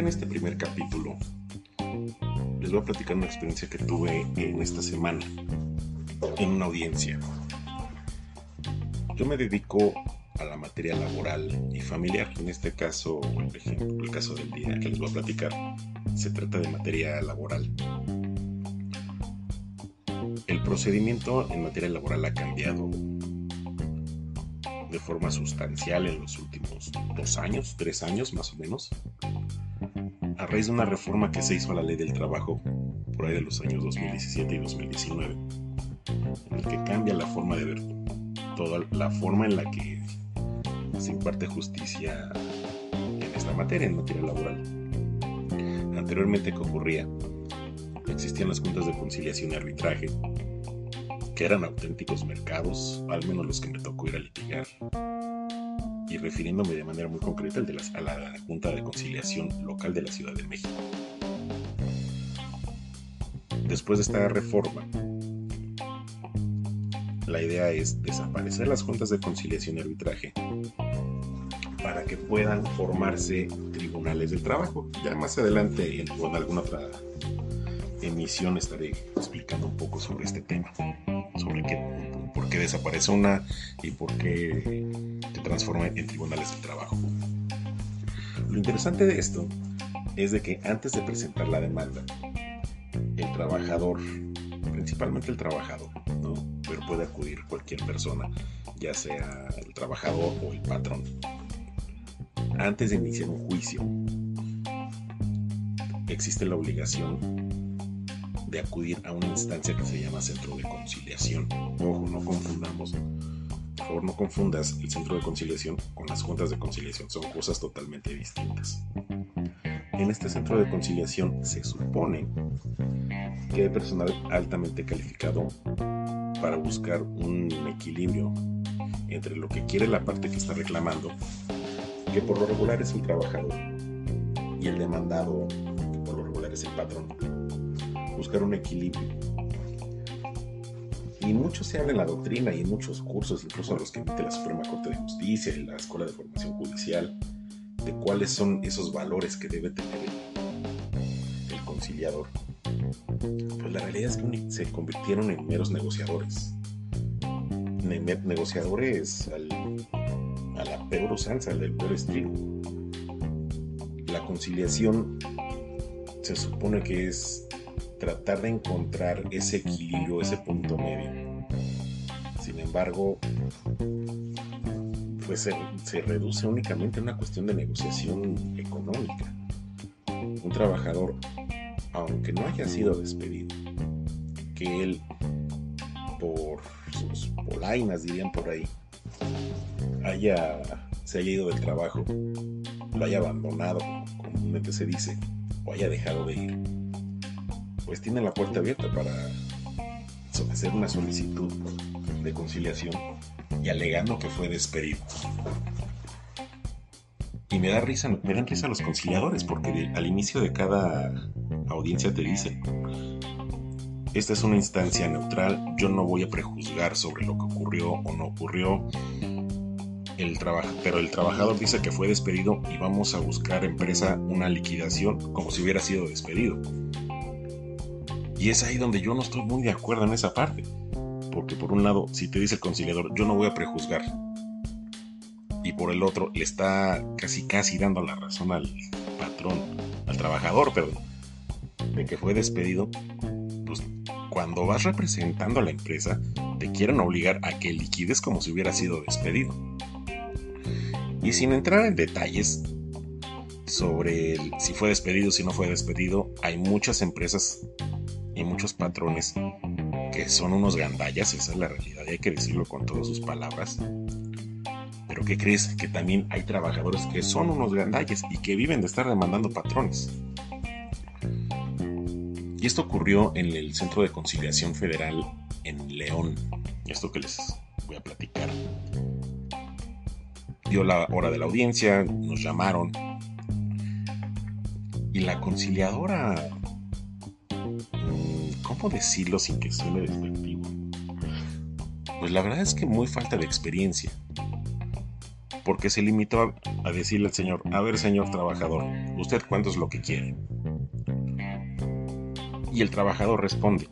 en este primer capítulo les voy a platicar una experiencia que tuve en esta semana en una audiencia. Yo me dedico a la materia laboral y familiar. En este caso, por ejemplo, el caso del día que les voy a platicar, se trata de materia laboral. El procedimiento en materia laboral ha cambiado de forma sustancial en los últimos dos años, tres años más o menos, a raíz de una reforma que se hizo a la ley del trabajo por ahí de los años 2017 y 2019, en el que cambia la forma de ver toda la forma en la que se imparte justicia en esta materia, en materia laboral. Anteriormente, ¿qué ocurría? Existían las juntas de conciliación y arbitraje, que eran auténticos mercados, al menos los que me tocó ir a litigar. Y refiriéndome de manera muy concreta de a la Junta de Conciliación Local de la Ciudad de México. Después de esta reforma, la idea es desaparecer las juntas de conciliación y arbitraje para que puedan formarse tribunales del trabajo. Ya más adelante en, alguna otra emisión estaré explicando un poco sobre este tema, sobre qué, por qué desaparece una y por qué se transforma en tribunales del trabajo. Lo interesante de esto es de que antes de presentar la demanda, el trabajador, principalmente el trabajador, ¿no? pero puede acudir cualquier persona, ya sea el trabajador o el patrón, antes de iniciar un juicio, existe la obligación de acudir a una instancia que se llama centro de conciliación. Ojo, no confundamos. Por favor, no confundas el centro de conciliación con las juntas de conciliación. Son cosas totalmente distintas. En este centro de conciliación se supone que hay personal altamente calificado para buscar un equilibrio entre lo que quiere la parte que está reclamando que por lo regular es el trabajador, y el demandado, que por lo regular es el patrón. Buscar un equilibrio. Y mucho se habla en la doctrina y en muchos cursos, incluso los que emite la Suprema Corte de Justicia y la Escuela de Formación Judicial, de cuáles son esos valores que debe tener el, conciliador. Pues la realidad es que se convirtieron en meros negociadores. negociadores al a la peor usanza, del peor estilo. La conciliación se supone que es tratar de encontrar ese equilibrio, ese punto medio. Sin embargo, pues se, se, reduce únicamente a una cuestión de negociación económica. Un trabajador, aunque no haya sido despedido, que él, por sus polainas dirían por ahí, haya, se haya ido del trabajo, lo haya abandonado, comúnmente se dice, o haya dejado de ir, pues tiene la puerta abierta para hacer una solicitud de conciliación y alegando que fue despedido. Y me da risa, me dan risa los conciliadores, porque al inicio de cada audiencia te dicen, esta es una instancia neutral, yo no voy a prejuzgar sobre lo que ocurrió o no ocurrió, el pero el trabajador dice que fue despedido y vamos a buscar empresa una liquidación como si hubiera sido despedido. Y es ahí donde yo no estoy muy de acuerdo en esa parte. Porque por un lado, si te dice el conciliador, yo no voy a prejuzgar. Y por el otro, le está casi casi dando la razón al patrón, al trabajador, perdón, de que fue despedido. Pues cuando vas representando a la empresa, te quieren obligar a que liquides como si hubiera sido despedido. Y sin entrar en detalles sobre si fue despedido, si no fue despedido, hay muchas empresas y muchos patrones que son unos gandallas, esa es la realidad, y hay que decirlo con todas sus palabras. Pero ¿qué crees? Que también hay trabajadores que son unos gandallas y que viven de estar demandando patrones. Y esto ocurrió en el Centro de Conciliación Federal en León. Esto que les voy a platicar dio la hora de la audiencia, nos llamaron. Y la conciliadora, ¿cómo decirlo sin que suene despectivo? Pues la verdad es que muy falta de experiencia. porque se limitó a, decirle al señor, a ver señor trabajador, ¿usted cuánto es lo que quiere? Y el trabajador responde,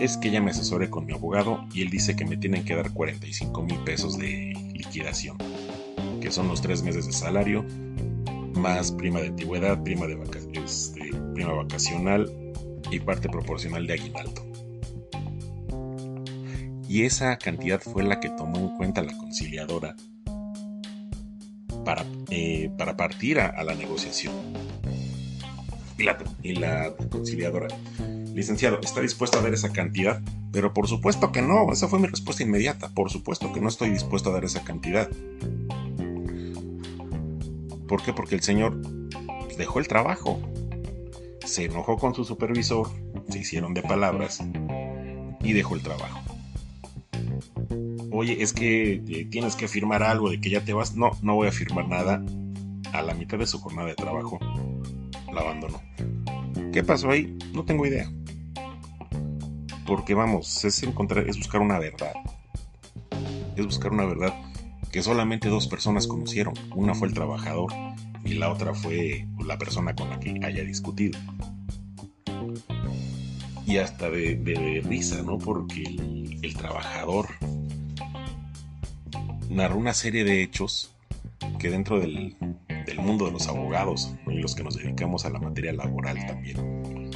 es que ya me asesoré con mi abogado y él dice que me tienen que dar 45 mil pesos de liquidación, que son los tres meses de salario, más prima de antigüedad, prima, de este, prima vacacional y parte proporcional de aguinaldo. Y esa cantidad fue la que tomó en cuenta la conciliadora para, eh, para partir a, la negociación. Y la, y la conciliadora, licenciado, ¿está dispuesto a dar esa cantidad? Pero por supuesto que no, esa fue mi respuesta inmediata. Por supuesto que no estoy dispuesto a dar esa cantidad. ¿Por qué? Porque el señor dejó el trabajo. Se enojó con su supervisor, se hicieron de palabras y dejó el trabajo oye, es que eh, tienes que firmar algo de que ya te vas. No, no voy a firmar nada. A la mitad de su jornada de trabajo, la abandonó. ¿Qué pasó ahí? No tengo idea. Porque vamos, es encontrar, es buscar una verdad. Es buscar una verdad que solamente dos personas conocieron. Una fue el trabajador y la otra fue la persona con la que haya discutido. Y hasta de, risa, ¿no? Porque el trabajador narró una serie de hechos que dentro del, mundo de los abogados y los que nos dedicamos a la materia laboral también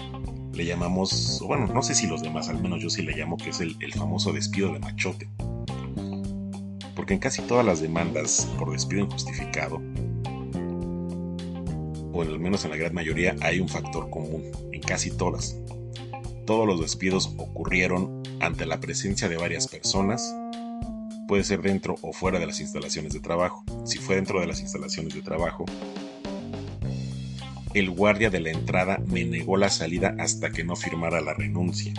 le llamamos, bueno, no sé si los demás, al menos yo sí le llamo que es el, el famoso despido de machote. Porque en casi todas las demandas por despido injustificado, o al menos en la gran mayoría, hay un factor común, en casi todas. Todos los despidos ocurrieron ante la presencia de varias personas puede ser dentro o fuera de las instalaciones de trabajo. Si fue dentro de las instalaciones de trabajo, el guardia de la entrada me negó la salida hasta que no firmara la renuncia.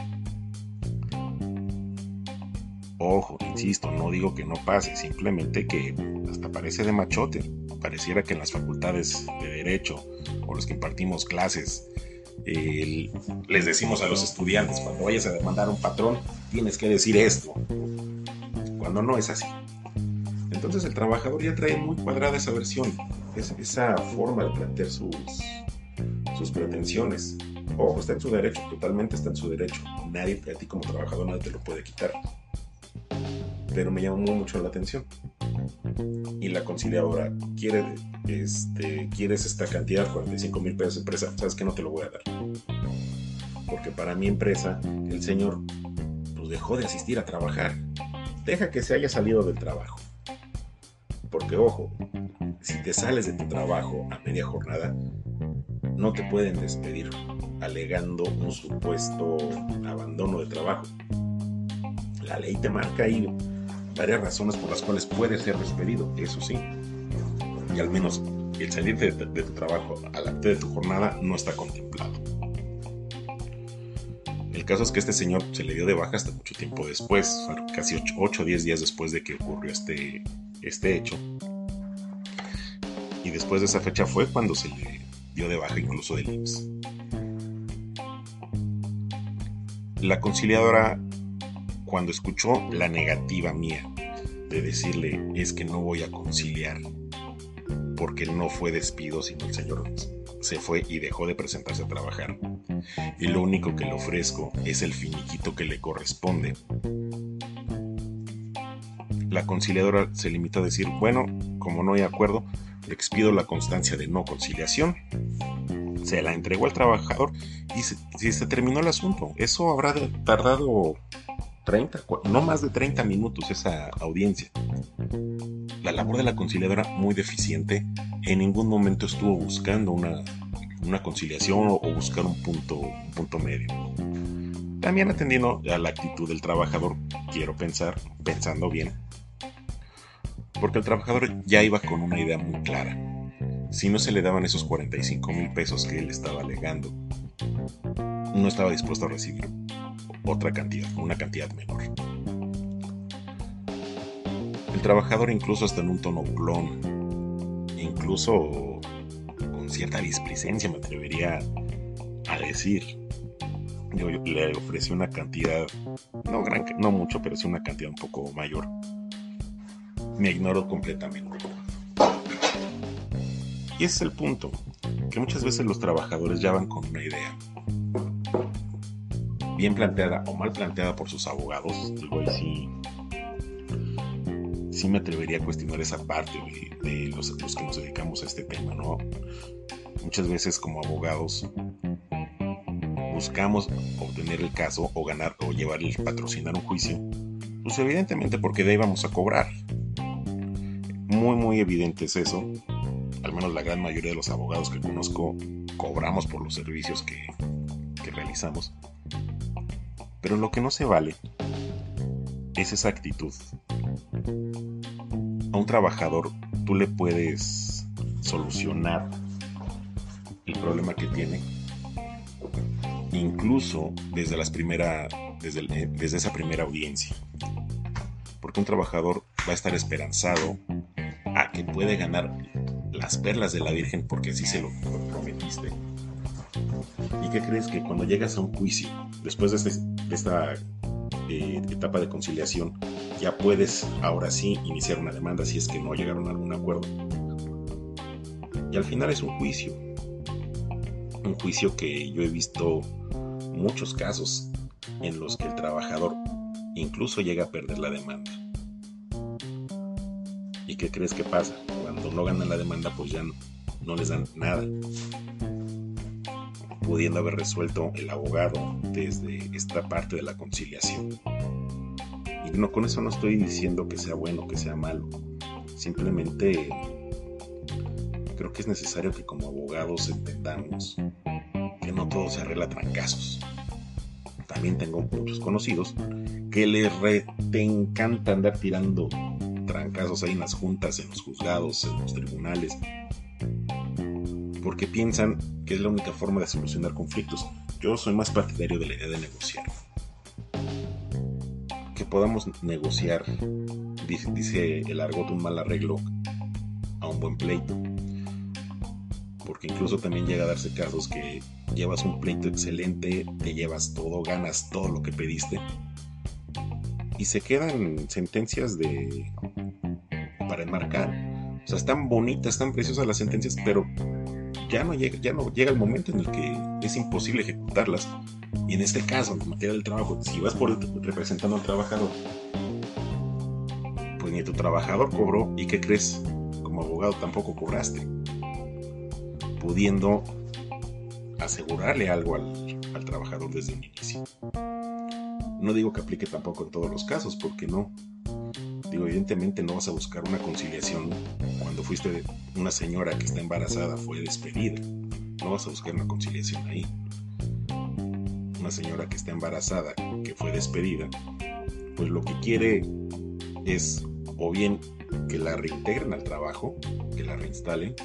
Ojo, insisto, no digo que no pase, simplemente que hasta parece de machote. Pareciera que en las facultades de derecho o los que impartimos clases les decimos a los estudiantes, cuando vayas a demandar un patrón, tienes que decir esto cuando no es así. Entonces el trabajador ya trae muy cuadrada esa versión, esa forma de plantear sus, sus pretensiones. Ojo, está en su derecho, totalmente está en su derecho. Nadie a ti como trabajador nadie te lo puede quitar. Pero me llamó mucho la atención. Y la conciliadora quiere, este, quieres esta cantidad, 45 mil pesos empresa, sabes que no te lo voy a dar. Porque para mi empresa, el señor pues, dejó de asistir a trabajar deja que se haya salido del trabajo. Porque ojo, si te sales de tu trabajo a media jornada, no te pueden despedir alegando un supuesto abandono de trabajo. La ley te marca ahí varias razones por las cuales puedes ser despedido, eso sí. Y al menos el salir de, tu trabajo a la mitad de tu jornada no está contemplado. El caso es que este señor se le dio de baja hasta mucho tiempo después, casi 8 o 10 días después de que ocurrió este, este hecho. Y después de esa fecha fue cuando se le dio de baja incluso del IMSS. La conciliadora, cuando escuchó la negativa mía de decirle es que no voy a conciliar porque no fue despido, sino el señor se fue y dejó de presentarse a trabajar. Y lo único que le ofrezco es el finiquito que le corresponde. La conciliadora se limitó a decir, bueno, como no hay acuerdo, le expido la constancia de no conciliación. Se la entregó al trabajador y se, se terminó el asunto. Eso habrá tardado 30, no más de 30 minutos esa audiencia. La labor de la conciliadora muy deficiente, en ningún momento estuvo buscando una, conciliación o buscar un punto, un punto medio. También atendiendo a la actitud del trabajador, quiero pensar, pensando bien, porque el trabajador ya iba con una idea muy clara. Si no se le daban esos 45 mil pesos que él estaba alegando, no estaba dispuesto a recibir otra cantidad, una cantidad menor. El trabajador incluso hasta en un tono burlón, incluso con cierta displicencia me atrevería a decir. Yo, le ofrecí una cantidad, no, gran, no mucho, pero sí una cantidad un poco mayor. Me ignoró completamente. Y ese es el punto, que muchas veces los trabajadores ya van con una idea bien planteada o mal planteada por sus abogados. Digo, sí, sí me atrevería a cuestionar esa parte de, los, que nos dedicamos a este tema, ¿no? Muchas veces como abogados buscamos obtener el caso o ganar o llevar el patrocinar un juicio, pues evidentemente porque de ahí vamos a cobrar. Muy, muy evidente es eso. Al menos la gran mayoría de los abogados que conozco cobramos por los servicios que realizamos. Pero lo que no se vale es esa actitud. A un trabajador tú le puedes solucionar el problema que tiene incluso desde, las primera, desde, eh, desde esa primera audiencia. Porque un trabajador va a estar esperanzado a que puede ganar las perlas de la Virgen porque así se lo prometiste. ¿Y qué crees que cuando llegas a un juicio, después de, este, esta eh, etapa de conciliación, ya puedes ahora sí iniciar una demanda si es que no llegaron a algún acuerdo? Y al final es un juicio. Un juicio que yo he visto muchos casos en los que el trabajador incluso llega a perder la demanda. ¿Y qué crees que pasa? Cuando no ganan la demanda, pues ya no, les dan nada. Pudiendo haber resuelto el abogado desde esta parte de la conciliación. Y no, con eso no estoy diciendo que sea bueno, que sea malo. Simplemente creo que es necesario que como abogados entendamos que no todo se arregla trancazos. También tengo muchos conocidos que les te encanta andar tirando trancazos ahí en las juntas, en los juzgados, en los tribunales, porque piensan que es la única forma de solucionar conflictos. Yo soy más partidario de la idea de negociar. Que podamos negociar, dice, el argot, un mal arreglo a un buen pleito porque incluso también llega a darse casos que llevas un pleito excelente, te llevas todo, ganas todo lo que pediste y se quedan sentencias de para enmarcar. O sea, están bonitas, están preciosas las sentencias, pero ya no llega, ya no llega el momento en el que es imposible ejecutarlas. Y en este caso, en materia del trabajo, si vas por representando al trabajador, pues ni tu trabajador cobró y qué crees, como abogado tampoco cobraste pudiendo asegurarle algo al, trabajador desde el inicio. No digo que aplique tampoco en todos los casos, porque no. Digo, evidentemente no vas a buscar una conciliación cuando fuiste una señora que está embarazada, fue despedida. No vas a buscar una conciliación ahí. Una señora que está embarazada, que fue despedida, pues lo que quiere es o bien que la reintegren al trabajo, que la reinstalen,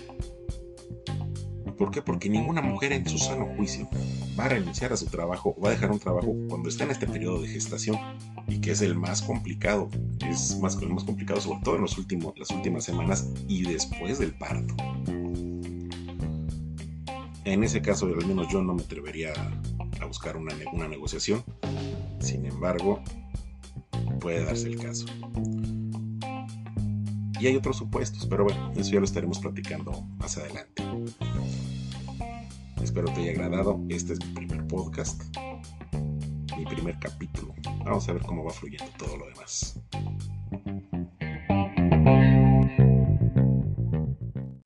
¿Por qué? Porque ninguna mujer en su sano juicio va a renunciar a su trabajo o va a dejar un trabajo cuando está en este periodo de gestación y que es el más complicado. Es más, el más complicado sobre todo en los últimos, las últimas semanas y después del parto. En ese caso, al menos yo no me atrevería a buscar una, una negociación. Sin embargo, puede darse el caso. Y hay otros supuestos, pero bueno, eso ya lo estaremos platicando más adelante. Espero te haya agradado. Este es mi primer podcast, mi primer capítulo. Vamos a ver cómo va fluyendo todo lo demás.